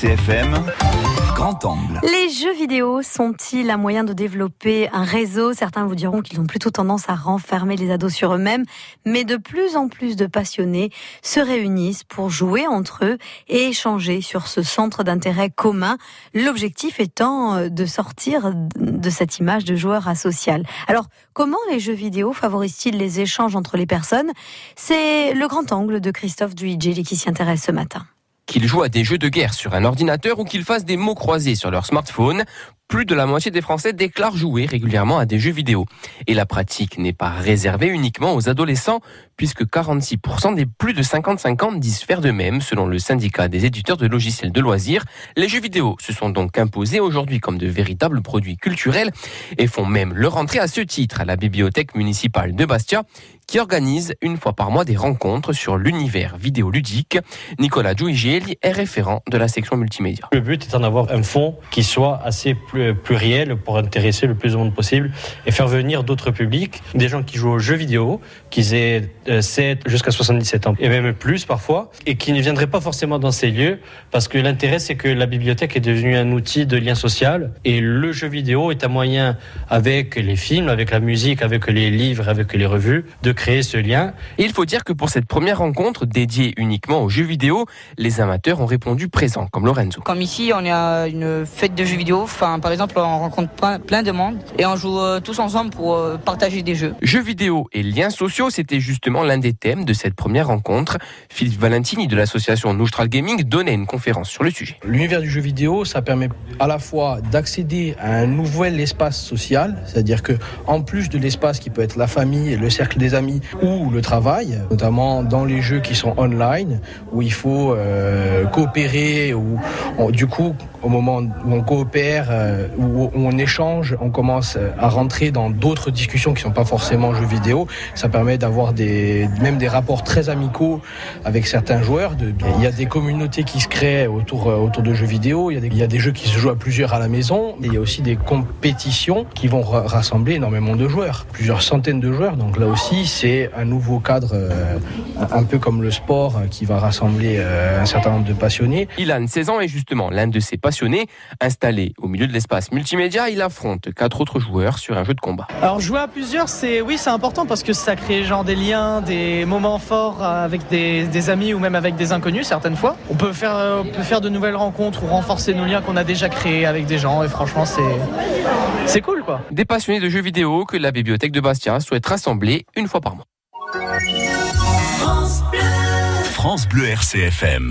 RCFM, grand angle. Les jeux vidéo sont-ils un moyen de développer un réseau? Certains vous diront qu'ils ont plutôt tendance à renfermer les ados sur eux-mêmes, mais de plus en plus de passionnés se réunissent pour jouer entre eux et échanger sur ce centre d'intérêt commun, l'objectif étant euh, de sortir de cette image de joueur asocial. Alors, comment les jeux vidéo favorisent-ils les échanges entre les personnes? C'est le grand angle de Christophe Duigeli qui s'y intéresse ce matin qu'ils jouent à des jeux de guerre sur un ordinateur ou qu'ils fassent des mots croisés sur leur smartphone, plus de la moitié des Français déclarent jouer régulièrement à des jeux vidéo. Et la pratique n'est pas réservée uniquement aux adolescents, puisque 46% des plus de 55 ans disent faire de même, selon le syndicat des éditeurs de logiciels de loisirs. Les jeux vidéo se sont donc imposés aujourd'hui comme de véritables produits culturels et font même leur entrée à ce titre à la bibliothèque municipale de Bastia, qui organise une fois par mois des rencontres sur l'univers vidéoludique. Nicolas Giugieli est référent de la section multimédia. Le but est d'en un fonds qui soit assez pluriel pour intéresser le plus de monde possible et faire venir d'autres publics, des gens qui jouent aux jeux vidéo, qui aient 7 euh, jusqu'à 77 ans et même plus parfois, et qui ne viendraient pas forcément dans ces lieux parce que l'intérêt c'est que la bibliothèque est devenue un outil de lien social et le jeu vidéo est un moyen avec les films, avec la musique, avec les livres, avec les revues de créer ce lien. il faut dire que pour cette première rencontre dédiée uniquement aux jeux vidéo, les amateurs ont répondu présents, comme Lorenzo. Comme ici, on est à une fête de jeux vidéo. Enfin, par exemple, on rencontre plein de monde et on joue euh, tous ensemble pour euh, partager des jeux. Jeux vidéo et liens sociaux, c'était justement l'un des thèmes de cette première rencontre. Philippe Valentini de l'association Noustral Gaming donnait une conférence sur le sujet. L'univers du jeu vidéo, ça permet à la fois d'accéder à un nouvel espace social, c'est-à-dire que en plus de l'espace qui peut être la famille, le cercle des amis, ou le travail, notamment dans les jeux qui sont online, où il faut euh, coopérer, ou du coup, au moment où on coopère, euh, où, on échange, on commence à rentrer dans d'autres discussions qui ne sont pas forcément jeux vidéo. Ça permet d'avoir des, même des rapports très amicaux avec certains joueurs. Il y a des communautés qui se créent autour, euh, autour de jeux vidéo. Il y, a des, il y a des jeux qui se jouent à plusieurs à la maison. Il y a aussi des compétitions qui vont rassembler énormément de joueurs, plusieurs centaines de joueurs. Donc là aussi, c'est un nouveau cadre, euh, un peu comme le sport, euh, qui va rassembler euh, un certain nombre de passionnés. Ilan, 16 ans, est justement l'un de ces passionnés. Installé au milieu de l'espace multimédia, il affronte quatre autres joueurs sur un jeu de combat. Alors jouer à plusieurs, c'est oui, c'est important parce que ça crée genre des liens, des moments forts avec des, amis ou même avec des inconnus certaines fois. On peut faire, on peut faire de nouvelles rencontres ou renforcer nos liens qu'on a déjà créés avec des gens et franchement c'est c'est cool quoi. Des passionnés de jeux vidéo que la bibliothèque de Bastia souhaite rassembler une fois par mois. France Bleu, France Bleu RCFM.